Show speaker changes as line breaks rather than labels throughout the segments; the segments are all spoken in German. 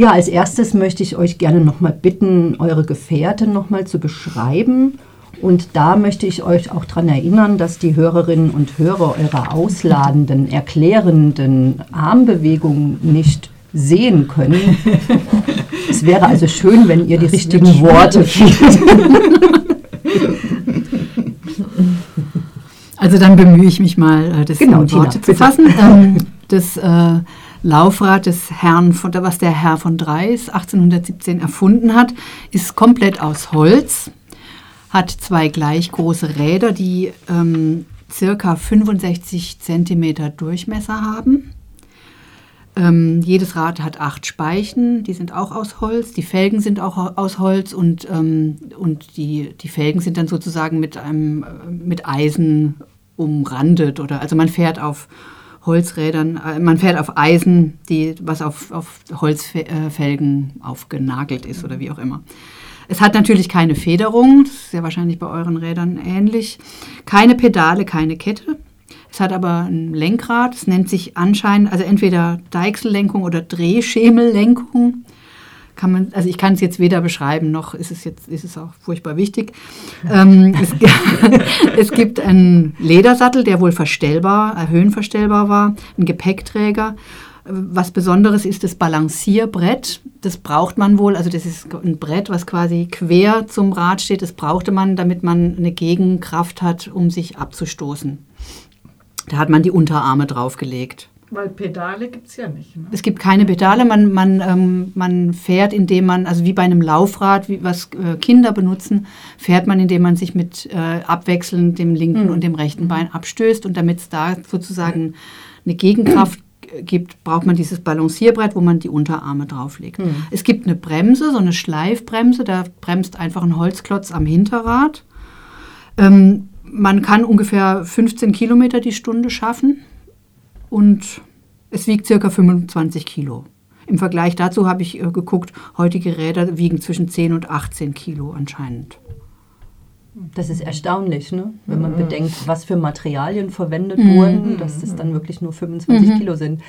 Ja, als erstes möchte ich euch gerne nochmal bitten, eure Gefährte nochmal zu beschreiben. Und da möchte ich euch auch daran erinnern, dass die Hörerinnen und Hörer eure ausladenden, erklärenden Armbewegungen nicht sehen können. es wäre also schön, wenn ihr das die richtigen Worte findet.
Also dann bemühe ich mich mal, äh, das genau, in Worte Tina, zu fassen. Ähm, das äh, Laufrad des Herrn, von, was der Herr von Dreis 1817 erfunden hat, ist komplett aus Holz, hat zwei gleich große Räder, die ähm, circa 65 Zentimeter Durchmesser haben. Ähm, jedes Rad hat acht Speichen, die sind auch aus Holz. Die Felgen sind auch aus Holz und, ähm, und die, die Felgen sind dann sozusagen mit, einem, äh, mit Eisen umrandet. Oder, also man fährt auf Holzrädern, äh, man fährt auf Eisen, die, was auf, auf Holzfelgen aufgenagelt ist oder wie auch immer. Es hat natürlich keine Federung, das ist ja wahrscheinlich bei euren Rädern ähnlich. Keine Pedale, keine Kette. Es hat aber ein Lenkrad, es nennt sich anscheinend, also entweder Deichsellenkung oder Drehschemellenkung kann man, also ich kann es jetzt weder beschreiben, noch ist es jetzt, ist es auch furchtbar wichtig. Ähm, es, es, gibt einen Ledersattel, der wohl verstellbar, äh, höhenverstellbar war, ein Gepäckträger. Was Besonderes ist das Balancierbrett. Das braucht man wohl, also das ist ein Brett, was quasi quer zum Rad steht. Das brauchte man, damit man eine Gegenkraft hat, um sich abzustoßen. Da hat man die Unterarme draufgelegt.
Weil Pedale gibt es ja nicht. Ne?
Es gibt keine Pedale. Man, man, ähm, man fährt, indem man, also wie bei einem Laufrad, wie, was äh, Kinder benutzen, fährt man, indem man sich mit äh, abwechselnd dem linken mhm. und dem rechten Bein abstößt. Und damit es da sozusagen eine Gegenkraft gibt, braucht man dieses Balancierbrett, wo man die Unterarme drauflegt. Mhm. Es gibt eine Bremse, so eine Schleifbremse, da bremst einfach ein Holzklotz am Hinterrad. Ähm, man kann ungefähr 15 Kilometer die Stunde schaffen und es wiegt circa 25 Kilo. Im Vergleich dazu habe ich äh, geguckt, heutige Räder wiegen zwischen 10 und 18 Kilo anscheinend.
Das ist erstaunlich, ne? wenn man mhm. bedenkt, was für Materialien verwendet mhm. wurden, dass das dann wirklich nur 25 mhm. Kilo sind.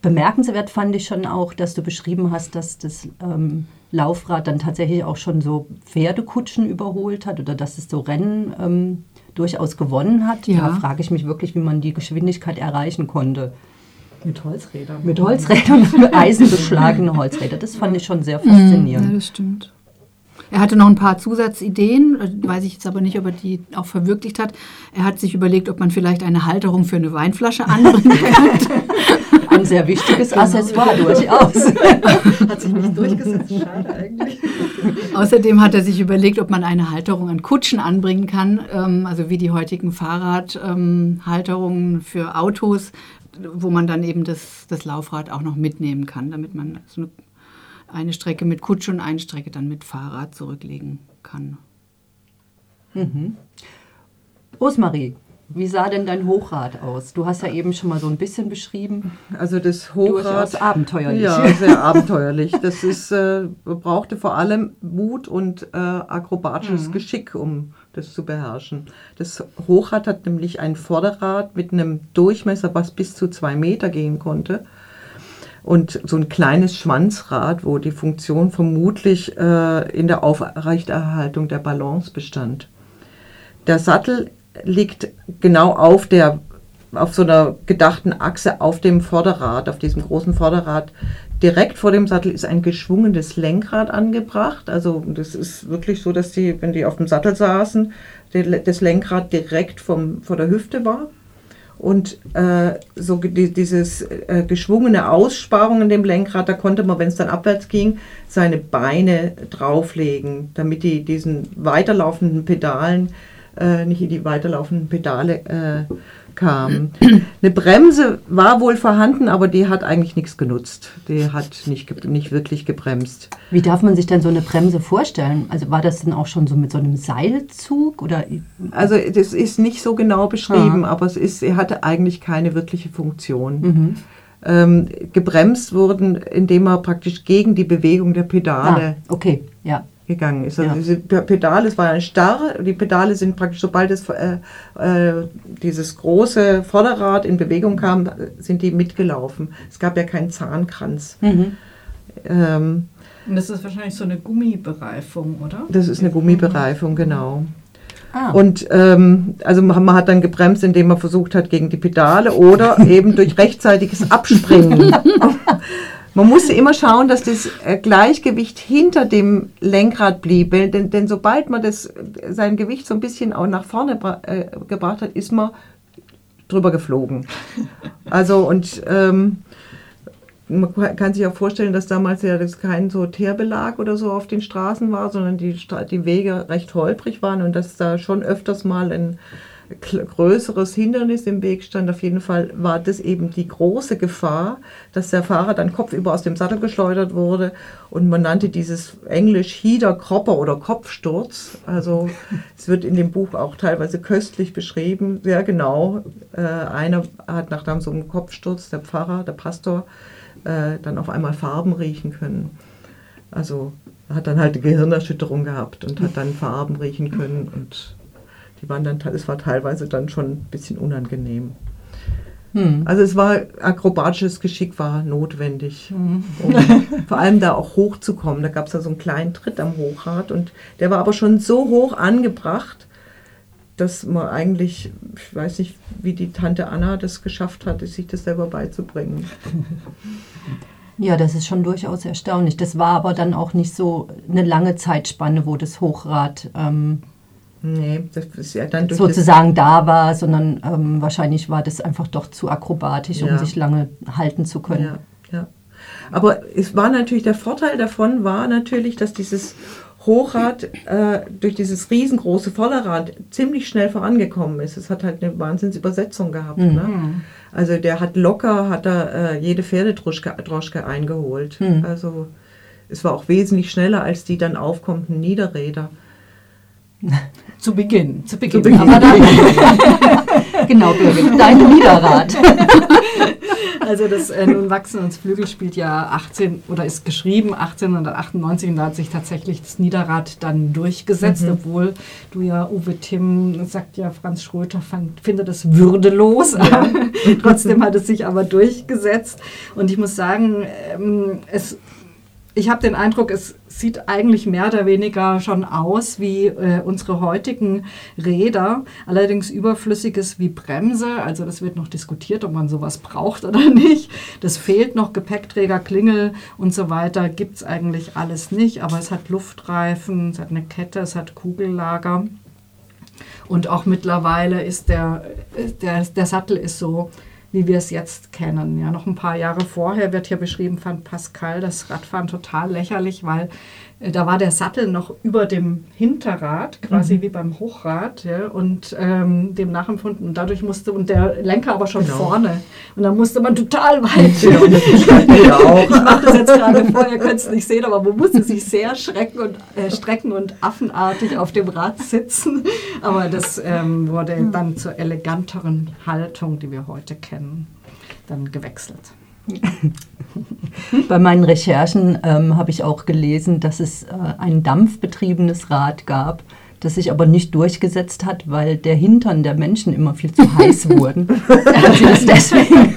Bemerkenswert fand ich schon auch, dass du beschrieben hast, dass das ähm, Laufrad dann tatsächlich auch schon so Pferdekutschen überholt hat oder dass es so Rennen ähm, durchaus gewonnen hat. Ja. Da frage ich mich wirklich, wie man die Geschwindigkeit erreichen konnte.
Mit Holzrädern.
Mit Holzrädern, eisenbeschlagene Holzräder. Das fand ich schon sehr faszinierend.
Ja, das stimmt. Er hatte noch ein paar Zusatzideen, äh, weiß ich jetzt aber nicht, ob er die auch verwirklicht hat. Er hat sich überlegt, ob man vielleicht eine Halterung für eine Weinflasche anbringen könnte.
Ein sehr wichtiges genau. Accessoire durchaus.
Hat sich nicht durchgesetzt, schade eigentlich.
Außerdem hat er sich überlegt, ob man eine Halterung an Kutschen anbringen kann, ähm, also wie die heutigen Fahrradhalterungen ähm, für Autos, wo man dann eben das, das Laufrad auch noch mitnehmen kann, damit man so eine, eine Strecke mit Kutsche und eine Strecke dann mit Fahrrad zurücklegen kann.
Mhm. Rosmarie, wie sah denn dein Hochrad aus? Du hast ja eben schon mal so ein bisschen beschrieben.
Also das Hochrad.
Durchaus abenteuerlich.
Ja, sehr abenteuerlich. Das ist, äh, brauchte vor allem Mut und äh, akrobatisches mhm. Geschick, um das zu beherrschen. Das Hochrad hat nämlich ein Vorderrad mit einem Durchmesser, was bis zu zwei Meter gehen konnte. Und so ein kleines Schwanzrad, wo die Funktion vermutlich äh, in der Aufrechterhaltung der Balance bestand. Der Sattel liegt genau auf der auf so einer gedachten Achse auf dem Vorderrad, auf diesem großen Vorderrad. Direkt vor dem Sattel ist ein geschwungenes Lenkrad angebracht. Also das ist wirklich so, dass die, wenn die auf dem Sattel saßen, das Lenkrad direkt vom, vor der Hüfte war. Und äh, so die, dieses äh, geschwungene Aussparung in dem Lenkrad, da konnte man, wenn es dann abwärts ging, seine Beine drauflegen, damit die diesen weiterlaufenden Pedalen äh, nicht in die weiterlaufenden Pedale äh, kam. Eine Bremse war wohl vorhanden, aber die hat eigentlich nichts genutzt. Die hat nicht, nicht wirklich gebremst.
Wie darf man sich denn so eine Bremse vorstellen? Also war das denn auch schon so mit so einem Seilzug? Oder?
Also das ist nicht so genau beschrieben, ah. aber es ist, er hatte eigentlich keine wirkliche Funktion. Mhm. Ähm, gebremst wurden, indem er praktisch gegen die Bewegung der Pedale
ah, okay, ja
gegangen ist. Also ja. diese Pedale, es war eine starre, die Pedale sind praktisch, sobald es, äh, äh, dieses große Vorderrad in Bewegung kam, sind die mitgelaufen. Es gab ja keinen Zahnkranz. Mhm.
Ähm, und das ist wahrscheinlich so eine Gummibereifung, oder?
Das ist eine Gummibereifung, genau. Ah. Und ähm, also man, man, hat dann gebremst, indem man versucht hat gegen die Pedale oder eben durch rechtzeitiges Abspringen. man musste immer schauen, dass das äh, Gleichgewicht hinter dem Lenkrad blieb, denn, denn sobald man das, sein Gewicht so ein bisschen auch nach vorne äh, gebracht hat, ist man drüber geflogen. Also und ähm, man kann sich auch vorstellen, dass damals ja das kein so Teerbelag oder so auf den Straßen war, sondern die, die Wege recht holprig waren und dass da schon öfters mal ein größeres Hindernis im Weg stand. Auf jeden Fall war das eben die große Gefahr, dass der Fahrer dann kopfüber aus dem Sattel geschleudert wurde und man nannte dieses Englisch Hieder Kropper oder Kopfsturz. Also es wird in dem Buch auch teilweise köstlich beschrieben, sehr genau. Äh, einer hat nach so einem Kopfsturz, der Pfarrer, der Pastor, äh, dann auf einmal Farben riechen können. Also hat dann halt eine Gehirnerschütterung gehabt und hat dann Farben riechen können und die waren dann, es war teilweise dann schon ein bisschen unangenehm. Hm. Also es war akrobatisches Geschick war notwendig, hm. um vor allem da auch hochzukommen. Da gab es da so einen kleinen Tritt am Hochrad und der war aber schon so hoch angebracht, dass man eigentlich, ich weiß nicht, wie die Tante Anna das geschafft hat, sich das selber beizubringen.
Ja, das ist schon durchaus erstaunlich. Das war aber dann auch nicht so eine lange Zeitspanne, wo das Hochrad ähm, nee, das ist ja dann sozusagen da war, sondern ähm, wahrscheinlich war das einfach doch zu akrobatisch, ja. um sich lange halten zu können. Ja, ja.
Aber es war natürlich, der Vorteil davon war natürlich, dass dieses Hochrad äh, durch dieses riesengroße Vorderrad ziemlich schnell vorangekommen ist. Es hat halt eine Wahnsinnsübersetzung gehabt. Mhm. Ne? Also der hat locker, hat er äh, jede Pferdedroschke eingeholt. Mhm. Also es war auch wesentlich schneller als die dann aufkommenden Niederräder.
Zu Beginn, zu Beginn. Zu Beginn. Aber dann,
genau, Birgit, dein Niederrad.
Also das äh, Nun wachsen uns Flügel spielt ja 18 oder ist geschrieben 1898 und da hat sich tatsächlich das Niederrad dann durchgesetzt, mhm. obwohl du ja Uwe Timm sagt ja Franz Schröter fand, findet es würdelos. Ja. Trotzdem hat es sich aber durchgesetzt und ich muss sagen, ähm, es ich habe den Eindruck, es sieht eigentlich mehr oder weniger schon aus wie äh, unsere heutigen Räder, allerdings überflüssiges wie Bremse. Also das wird noch diskutiert, ob man sowas braucht oder nicht. Das fehlt noch, Gepäckträger, Klingel und so weiter gibt es eigentlich alles nicht, aber es hat Luftreifen, es hat eine Kette, es hat Kugellager. Und auch mittlerweile ist der, der, der Sattel ist so wie wir es jetzt kennen. Ja, noch ein paar Jahre vorher wird hier beschrieben, fand Pascal das Radfahren total lächerlich, weil äh, da war der Sattel noch über dem Hinterrad, quasi mhm. wie beim Hochrad, ja, und ähm, dem nachempfunden. Und dadurch musste, und der Lenker aber schon genau. vorne. Und dann musste man total weit. Ja, ich mache das jetzt gerade vor, ihr könnt es nicht sehen, aber man musste sich sehr schrecken und, äh, strecken und affenartig auf dem Rad sitzen. Aber das ähm, wurde dann zur eleganteren Haltung, die wir heute kennen, dann gewechselt.
Bei meinen Recherchen ähm, habe ich auch gelesen, dass es äh, ein dampfbetriebenes Rad gab, das sich aber nicht durchgesetzt hat, weil der Hintern der Menschen immer viel zu heiß wurden. sie das deswegen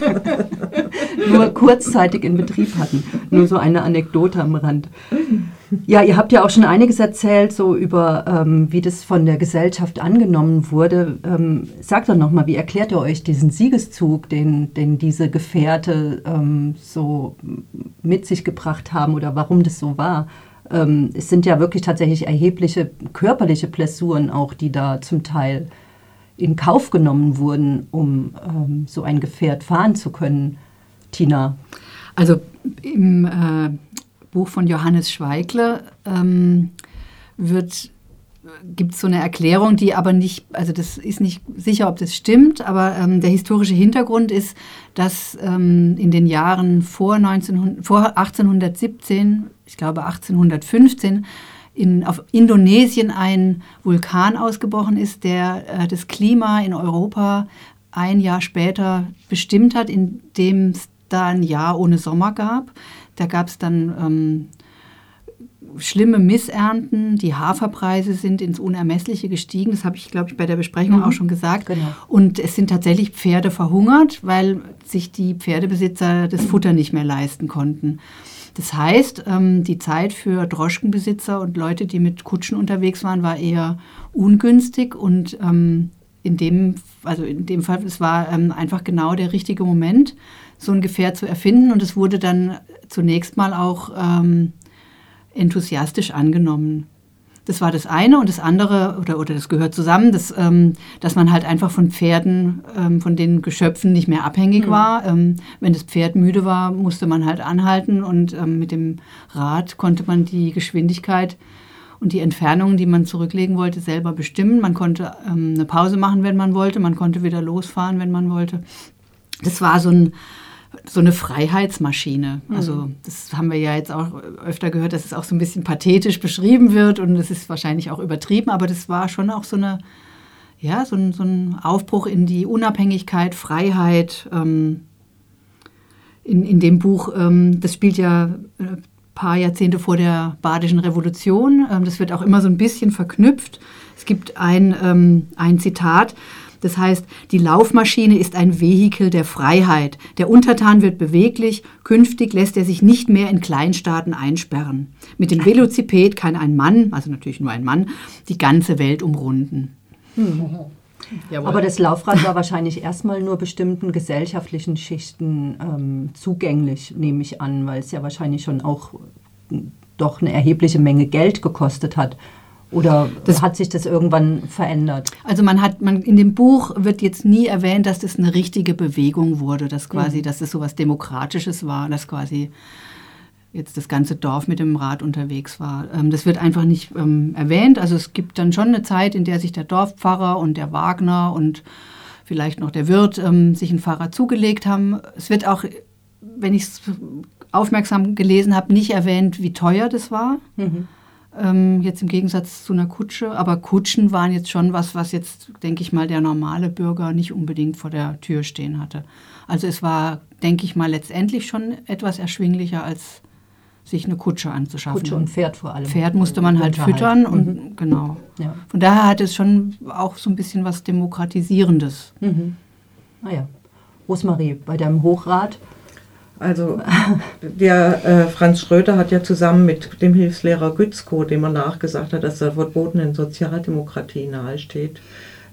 nur kurzzeitig in Betrieb hatten. Nur so eine Anekdote am Rand. Ja, ihr habt ja auch schon einiges erzählt, so über ähm, wie das von der Gesellschaft angenommen wurde. Ähm, sagt doch nochmal, wie erklärt ihr euch diesen Siegeszug, den, den diese Gefährte ähm, so mit sich gebracht haben oder warum das so war? Ähm, es sind ja wirklich tatsächlich erhebliche körperliche Blessuren auch, die da zum Teil in Kauf genommen wurden, um ähm, so ein Gefährt fahren zu können. Tina.
Also im äh, Buch von Johannes Schweigler ähm, wird gibt es so eine Erklärung, die aber nicht, also das ist nicht sicher, ob das stimmt, aber ähm, der historische Hintergrund ist, dass ähm, in den Jahren vor, 1900, vor 1817, ich glaube 1815, in, auf Indonesien ein Vulkan ausgebrochen ist, der äh, das Klima in Europa ein Jahr später bestimmt hat, indem es da ein Jahr ohne Sommer gab. Da gab es dann ähm, schlimme Missernten. Die Haferpreise sind ins Unermessliche gestiegen. Das habe ich, glaube ich, bei der Besprechung mhm. auch schon gesagt. Genau. Und es sind tatsächlich Pferde verhungert, weil sich die Pferdebesitzer das Futter nicht mehr leisten konnten. Das heißt, ähm, die Zeit für Droschkenbesitzer und Leute, die mit Kutschen unterwegs waren, war eher ungünstig und ähm, in dem, also in dem Fall, es war ähm, einfach genau der richtige Moment, so ein Gefährt zu erfinden und es wurde dann zunächst mal auch ähm, enthusiastisch angenommen. Das war das eine und das andere, oder, oder das gehört zusammen, dass, ähm, dass man halt einfach von Pferden, ähm, von den Geschöpfen nicht mehr abhängig mhm. war. Ähm, wenn das Pferd müde war, musste man halt anhalten und ähm, mit dem Rad konnte man die Geschwindigkeit und die Entfernungen, die man zurücklegen wollte, selber bestimmen. Man konnte ähm, eine Pause machen, wenn man wollte, man konnte wieder losfahren, wenn man wollte. Das war so ein so eine Freiheitsmaschine. Mhm. Also das haben wir ja jetzt auch öfter gehört, dass es auch so ein bisschen pathetisch beschrieben wird und es ist wahrscheinlich auch übertrieben, aber das war schon auch so eine ja so ein, so ein Aufbruch in die Unabhängigkeit, Freiheit. Ähm, in, in dem Buch, ähm, das spielt ja äh, paar Jahrzehnte vor der Badischen Revolution. Ähm, das wird auch immer so ein bisschen verknüpft. Es gibt ein, ähm, ein Zitat, das heißt, die Laufmaschine ist ein Vehikel der Freiheit. Der Untertan wird beweglich. Künftig lässt er sich nicht mehr in Kleinstaaten einsperren. Mit dem Velociped kann ein Mann, also natürlich nur ein Mann, die ganze Welt umrunden. Hm.
Aber das Laufrad war wahrscheinlich erstmal nur bestimmten gesellschaftlichen Schichten ähm, zugänglich, nehme ich an, weil es ja wahrscheinlich schon auch doch eine erhebliche Menge Geld gekostet hat. Oder das, hat sich das irgendwann verändert?
Also man hat, man in dem Buch wird jetzt nie erwähnt, dass das eine richtige Bewegung wurde, dass quasi, mhm. dass es so was Demokratisches war, dass quasi jetzt das ganze Dorf mit dem Rad unterwegs war. Ähm, das wird einfach nicht ähm, erwähnt. Also es gibt dann schon eine Zeit, in der sich der Dorfpfarrer und der Wagner und vielleicht noch der Wirt ähm, sich ein Fahrrad zugelegt haben. Es wird auch, wenn ich es aufmerksam gelesen habe, nicht erwähnt, wie teuer das war. Mhm. Ähm, jetzt im Gegensatz zu einer Kutsche. Aber Kutschen waren jetzt schon was, was jetzt, denke ich mal, der normale Bürger nicht unbedingt vor der Tür stehen hatte. Also es war, denke ich mal, letztendlich schon etwas erschwinglicher als sich eine Kutsche anzuschaffen.
Kutsche und Pferd vor allem.
Pferd musste man halt füttern und mhm. genau. Ja. Von daher hat es schon auch so ein bisschen was Demokratisierendes.
Mhm. Naja. Rosmarie, bei deinem Hochrat
also der äh, Franz Schröder hat ja zusammen mit dem Hilfslehrer Gützko, dem er nachgesagt hat, dass der verbotenen Sozialdemokratie nahesteht,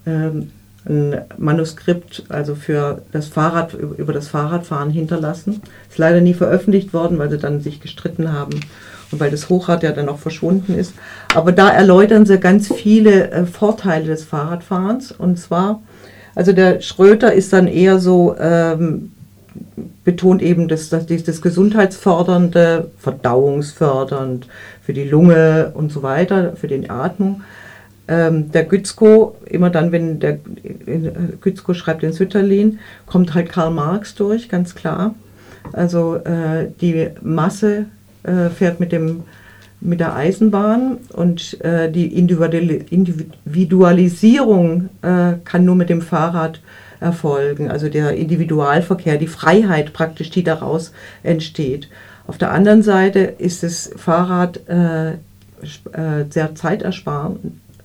ähm, ein Manuskript also für das Fahrrad über das Fahrradfahren hinterlassen. Ist leider nie veröffentlicht worden, weil sie dann sich gestritten haben und weil das Hochrad ja dann auch verschwunden ist. Aber da erläutern sie ganz viele äh, Vorteile des Fahrradfahrens und zwar also der Schröter ist dann eher so ähm, betont eben das, das, das gesundheitsfördernde, verdauungsfördernd für die Lunge und so weiter, für die Atmung. Ähm, der Gützko, immer dann, wenn der Gützko schreibt in Sütterlin, kommt halt Karl Marx durch, ganz klar. Also äh, die Masse äh, fährt mit, dem, mit der Eisenbahn und äh, die Individualisierung äh, kann nur mit dem Fahrrad erfolgen. Also der Individualverkehr, die Freiheit praktisch, die daraus entsteht. Auf der anderen Seite ist das Fahrrad äh, äh,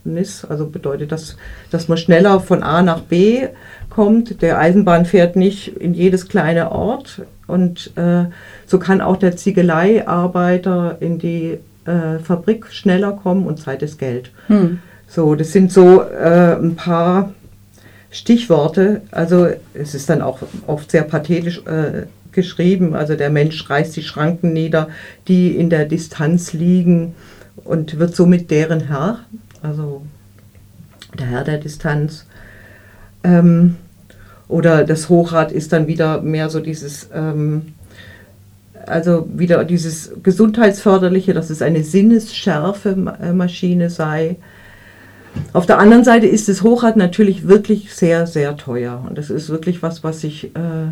Zeitersparnis, also bedeutet das, dass man schneller von A nach B kommt. Der Eisenbahn fährt nicht in jedes kleine Ort und äh, so kann auch der Ziegeleiarbeiter in die äh, Fabrik schneller kommen und Zeit ist Geld. Hm. So, das sind so äh, ein paar Stichworte. Also es ist dann auch oft sehr pathetisch äh, geschrieben. Also der Mensch reißt die Schranken nieder, die in der Distanz liegen und wird somit deren Herr. Also der Herr der Distanz. Ähm, oder das Hochrad ist dann wieder mehr so dieses, ähm, also wieder dieses gesundheitsförderliche, dass es eine sinnesschärfe Maschine sei. Auf der anderen Seite ist das Hochrad natürlich wirklich sehr, sehr teuer. Und das ist wirklich was, was sich äh,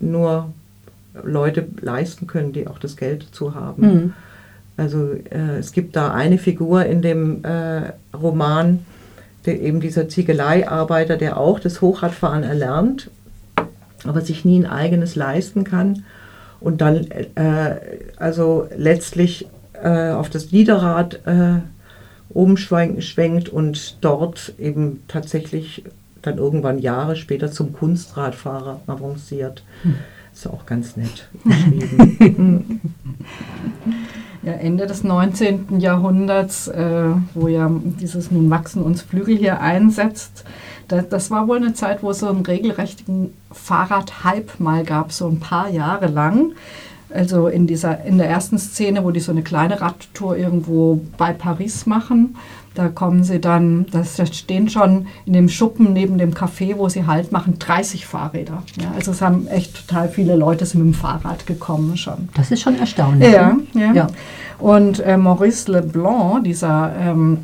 nur Leute leisten können, die auch das Geld dazu haben. Mhm. Also äh, es gibt da eine Figur in dem äh, Roman, der, eben dieser Ziegeleiarbeiter, der auch das Hochradfahren erlernt, aber sich nie ein eigenes leisten kann und dann äh, also letztlich äh, auf das Niederrad äh, umschwenkt und dort eben tatsächlich dann irgendwann Jahre später zum Kunstradfahrer avanciert. Hm. Ist auch ganz nett geschrieben.
ja, Ende des 19. Jahrhunderts, äh, wo ja dieses Nun wachsen uns Flügel hier einsetzt, das, das war wohl eine Zeit, wo es so einen regelrechten Fahrradhype mal gab, so ein paar Jahre lang. Also in, dieser, in der ersten Szene, wo die so eine kleine Radtour irgendwo bei Paris machen, da kommen sie dann, das stehen schon in dem Schuppen neben dem Café, wo sie Halt machen, 30 Fahrräder. Ja, also es haben echt total viele Leute sind mit dem Fahrrad gekommen schon.
Das ist schon erstaunlich.
Ja, ne? ja. ja. Und äh, Maurice Leblanc, dieser ähm,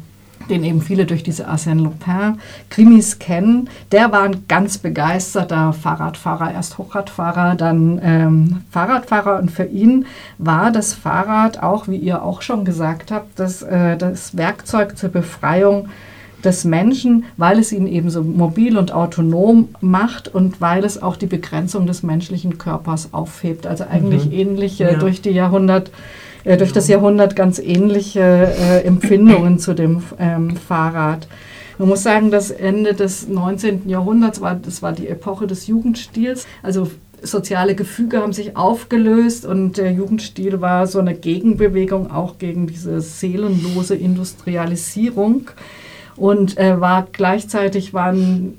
den eben viele durch diese Arsène Lupin-Krimis kennen. Der war ein ganz begeisterter Fahrradfahrer, erst Hochradfahrer, dann ähm, Fahrradfahrer. Und für ihn war das Fahrrad auch, wie ihr auch schon gesagt habt, das, äh, das Werkzeug zur Befreiung des Menschen, weil es ihn eben so mobil und autonom macht und weil es auch die Begrenzung des menschlichen Körpers aufhebt. Also eigentlich mhm. ähnlich äh, ja. durch die Jahrhunderte äh, durch das Jahrhundert ganz ähnliche äh, Empfindungen zu dem ähm, Fahrrad. Man muss sagen, das Ende des 19. Jahrhunderts war, das war die Epoche des Jugendstils. Also soziale Gefüge haben sich aufgelöst und der Jugendstil war so eine Gegenbewegung auch gegen diese seelenlose Industrialisierung und äh, war gleichzeitig waren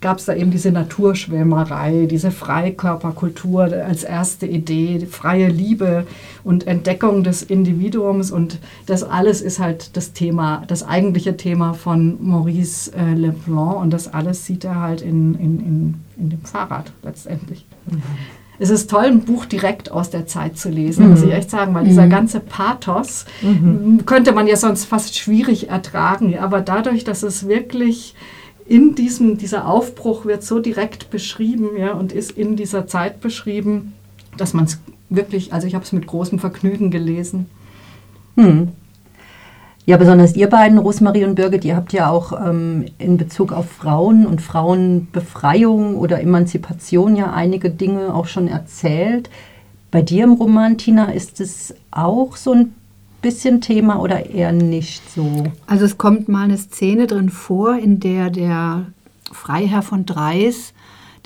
gab es da eben diese Naturschwärmerei, diese Freikörperkultur als erste Idee, freie Liebe und Entdeckung des Individuums. Und das alles ist halt das Thema, das eigentliche Thema von Maurice äh, Leblanc. Und das alles sieht er halt in, in, in, in dem Fahrrad letztendlich. Mhm. Es ist toll, ein Buch direkt aus der Zeit zu lesen, mhm. muss ich echt sagen, weil dieser mhm. ganze Pathos mhm. könnte man ja sonst fast schwierig ertragen. Aber dadurch, dass es wirklich in diesem, dieser Aufbruch wird so direkt beschrieben ja, und ist in dieser Zeit beschrieben, dass man es wirklich, also ich habe es mit großem Vergnügen gelesen.
Hm. Ja, besonders ihr beiden, Rosmarie und Birgit, ihr habt ja auch ähm, in Bezug auf Frauen und Frauenbefreiung oder Emanzipation ja einige Dinge auch schon erzählt. Bei dir im Roman, Tina, ist es auch so ein bisschen Thema oder eher nicht so?
Also es kommt mal eine Szene drin vor, in der der Freiherr von Dreis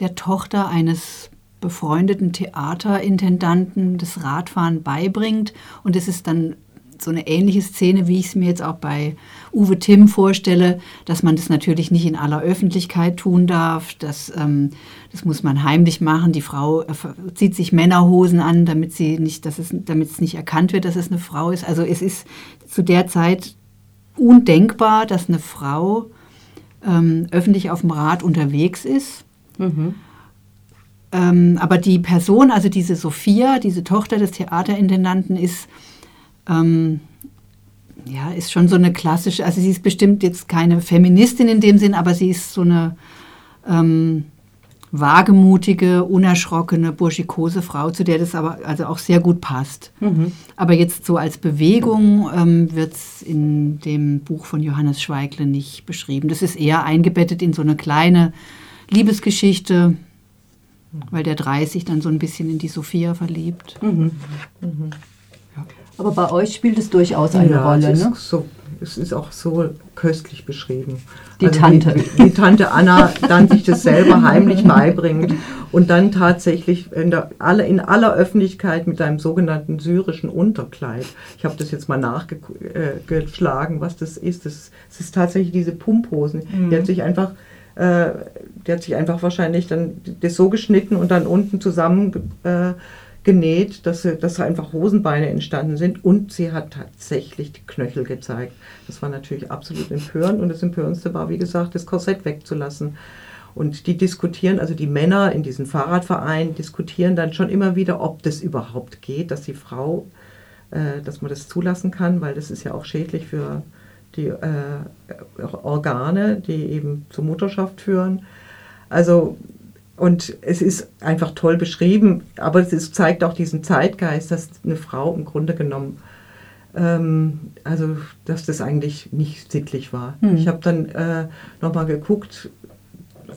der Tochter eines befreundeten Theaterintendanten das Radfahren beibringt. Und es ist dann so eine ähnliche Szene, wie ich es mir jetzt auch bei Uwe Timm vorstelle, dass man das natürlich nicht in aller Öffentlichkeit tun darf. Das, ähm, das muss man heimlich machen. Die Frau äh, zieht sich Männerhosen an, damit sie nicht, dass es, damit es nicht erkannt wird, dass es eine Frau ist. Also es ist zu der Zeit undenkbar, dass eine Frau ähm, öffentlich auf dem Rad unterwegs ist. Mhm. Ähm, aber die Person, also diese Sophia, diese Tochter des Theaterintendanten, ist ähm, ja, ist schon so eine klassische, also sie ist bestimmt jetzt keine Feministin in dem Sinn, aber sie ist so eine ähm, wagemutige, unerschrockene, burschikose Frau, zu der das aber also auch sehr gut passt. Mhm. Aber jetzt so als Bewegung ähm, wird es in dem Buch von Johannes Schweigle nicht beschrieben. Das ist eher eingebettet in so eine kleine Liebesgeschichte, weil der 30 dann so ein bisschen in die Sophia verliebt. Mhm.
Mhm. Aber bei euch spielt es durchaus eine ja, Rolle,
es
ne?
So, es ist auch so köstlich beschrieben.
Die also Tante.
Die, die, Tante Anna dann sich das selber heimlich beibringt und dann tatsächlich in, der, alle, in aller Öffentlichkeit mit einem sogenannten syrischen Unterkleid. Ich habe das jetzt mal nachgeschlagen, was das ist. Das, das ist tatsächlich diese Pumphosen. Mhm. Die hat sich einfach äh, die hat sich einfach wahrscheinlich dann das so geschnitten und dann unten zusammen äh, genäht, dass, sie, dass einfach Hosenbeine entstanden sind und sie hat tatsächlich die Knöchel gezeigt. Das war natürlich absolut empörend und das Empörendste war, wie gesagt, das Korsett wegzulassen. Und die diskutieren, also die Männer in diesem Fahrradverein diskutieren dann schon immer wieder, ob das überhaupt geht, dass die Frau, äh, dass man das zulassen kann, weil das ist ja auch schädlich für die äh, Organe, die eben zur Mutterschaft führen. Also und es ist einfach toll beschrieben, aber es ist, zeigt auch diesen Zeitgeist, dass eine Frau im Grunde genommen, ähm, also dass das eigentlich nicht sittlich war. Hm. Ich habe dann äh, nochmal geguckt,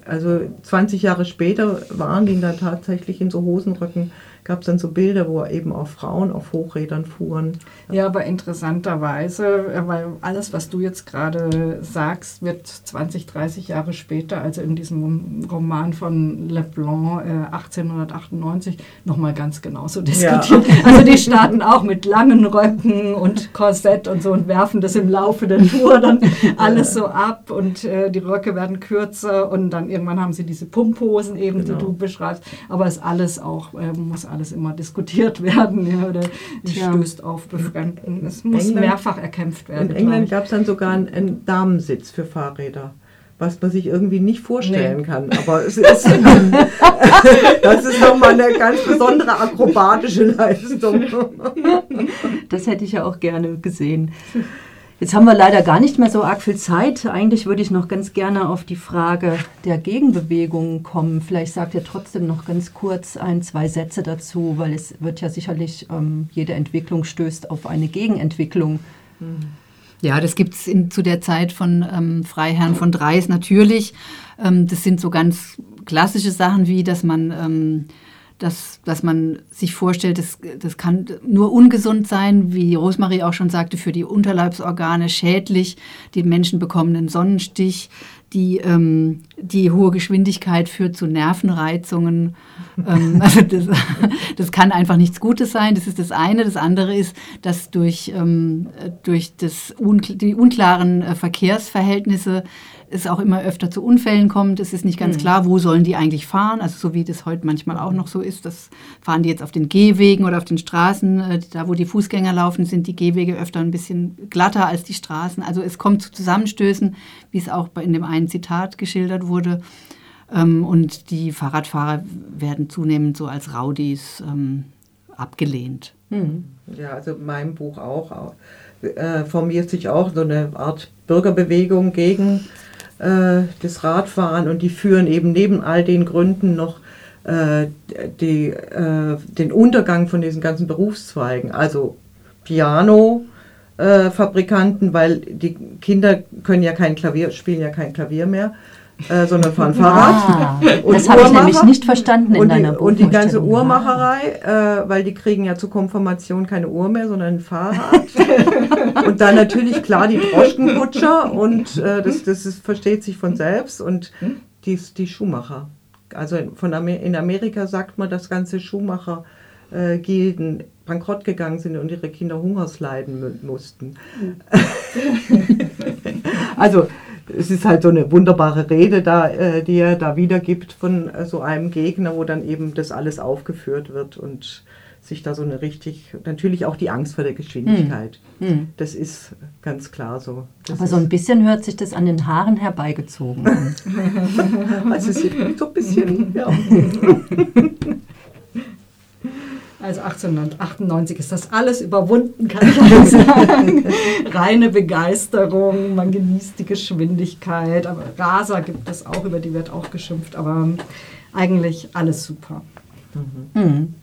also 20 Jahre später waren die dann tatsächlich in so Hosenröcken gab es dann so Bilder, wo eben auch Frauen auf Hochrädern fuhren.
Ja, aber interessanterweise, äh, weil alles, was du jetzt gerade sagst, wird 20, 30 Jahre später, also in diesem Roman von Leblanc äh, 1898, nochmal ganz genauso diskutiert. Ja. Also die starten auch mit langen Röcken und Korsett und so und werfen das im Laufe der Tour dann alles so ab und äh, die Röcke werden kürzer und dann irgendwann haben sie diese Pumphosen eben, genau. die du beschreibst. Aber es alles auch, äh, muss alles immer diskutiert werden ja, oder ja. stößt auf Befremden. Es muss England, mehrfach erkämpft werden.
In England gab es dann sogar einen, einen Damensitz für Fahrräder was man sich irgendwie nicht vorstellen nee. kann. Aber es ist, das ist nochmal eine ganz besondere akrobatische Leistung.
Das hätte ich ja auch gerne gesehen. Jetzt haben wir leider gar nicht mehr so arg viel Zeit. Eigentlich würde ich noch ganz gerne auf die Frage der Gegenbewegungen kommen. Vielleicht sagt ihr trotzdem noch ganz kurz ein, zwei Sätze dazu, weil es wird ja sicherlich, ähm, jede Entwicklung stößt auf eine Gegenentwicklung.
Ja, das gibt es zu der Zeit von ähm, Freiherrn von Dreis natürlich. Ähm, das sind so ganz klassische Sachen wie, dass man ähm, dass, dass man sich vorstellt, das, das kann nur ungesund sein, wie Rosemarie auch schon sagte, für die Unterleibsorgane schädlich. Die Menschen bekommen einen Sonnenstich. Die, ähm, die hohe Geschwindigkeit führt zu Nervenreizungen. ähm, also das, das, kann einfach nichts Gutes sein. Das ist das eine. Das andere ist, dass durch, ähm, durch das unkl die unklaren äh, Verkehrsverhältnisse es auch immer öfter zu Unfällen kommt. Es ist nicht ganz mhm. klar, wo sollen die eigentlich fahren. Also so wie das heute manchmal auch noch so ist, das fahren die jetzt auf den Gehwegen oder auf den Straßen. Äh, da, wo die Fußgänger laufen, sind die Gehwege öfter ein bisschen glatter als die Straßen. Also es kommt zu Zusammenstößen, wie es auch in dem einen Zitat geschildert wurde. Ähm, und die Fahrradfahrer werden zunehmend so als Raudis ähm, abgelehnt.
Mhm. Ja, also in meinem Buch auch. Äh, formiert sich auch so eine Art Bürgerbewegung gegen äh, das Radfahren und die führen eben neben all den Gründen noch äh, die, äh, den Untergang von diesen ganzen Berufszweigen. Also Piano, äh, Fabrikanten, weil die Kinder können ja kein Klavier, spielen ja kein Klavier mehr äh, sondern fahren Fahrrad.
Ah, das habe ich nämlich nicht verstanden in
und
deiner
die, Und die ganze Uhrmacherei, äh, weil die kriegen ja zur Konfirmation keine Uhr mehr, sondern ein Fahrrad. und dann natürlich klar die Droschkenkutscher und äh, das, das ist, versteht sich von selbst und die, die Schuhmacher. Also von Amer in Amerika sagt man, dass ganze Schuhmacher äh, Gilden bankrott gegangen sind und ihre Kinder Hungersleiden mussten. also es ist halt so eine wunderbare Rede, da, äh, die er da wiedergibt von äh, so einem Gegner, wo dann eben das alles aufgeführt wird und sich da so eine richtig, natürlich auch die Angst vor der Geschwindigkeit. Hm. Das ist ganz klar so.
Das Aber so ein bisschen hört sich das an den Haaren herbeigezogen an.
also so ein bisschen, ja.
Also 1898 ist das alles überwunden, kann ich sagen. Reine Begeisterung, man genießt die Geschwindigkeit. Aber Rasa gibt es auch, über die wird auch geschimpft, aber eigentlich alles super.
Mhm.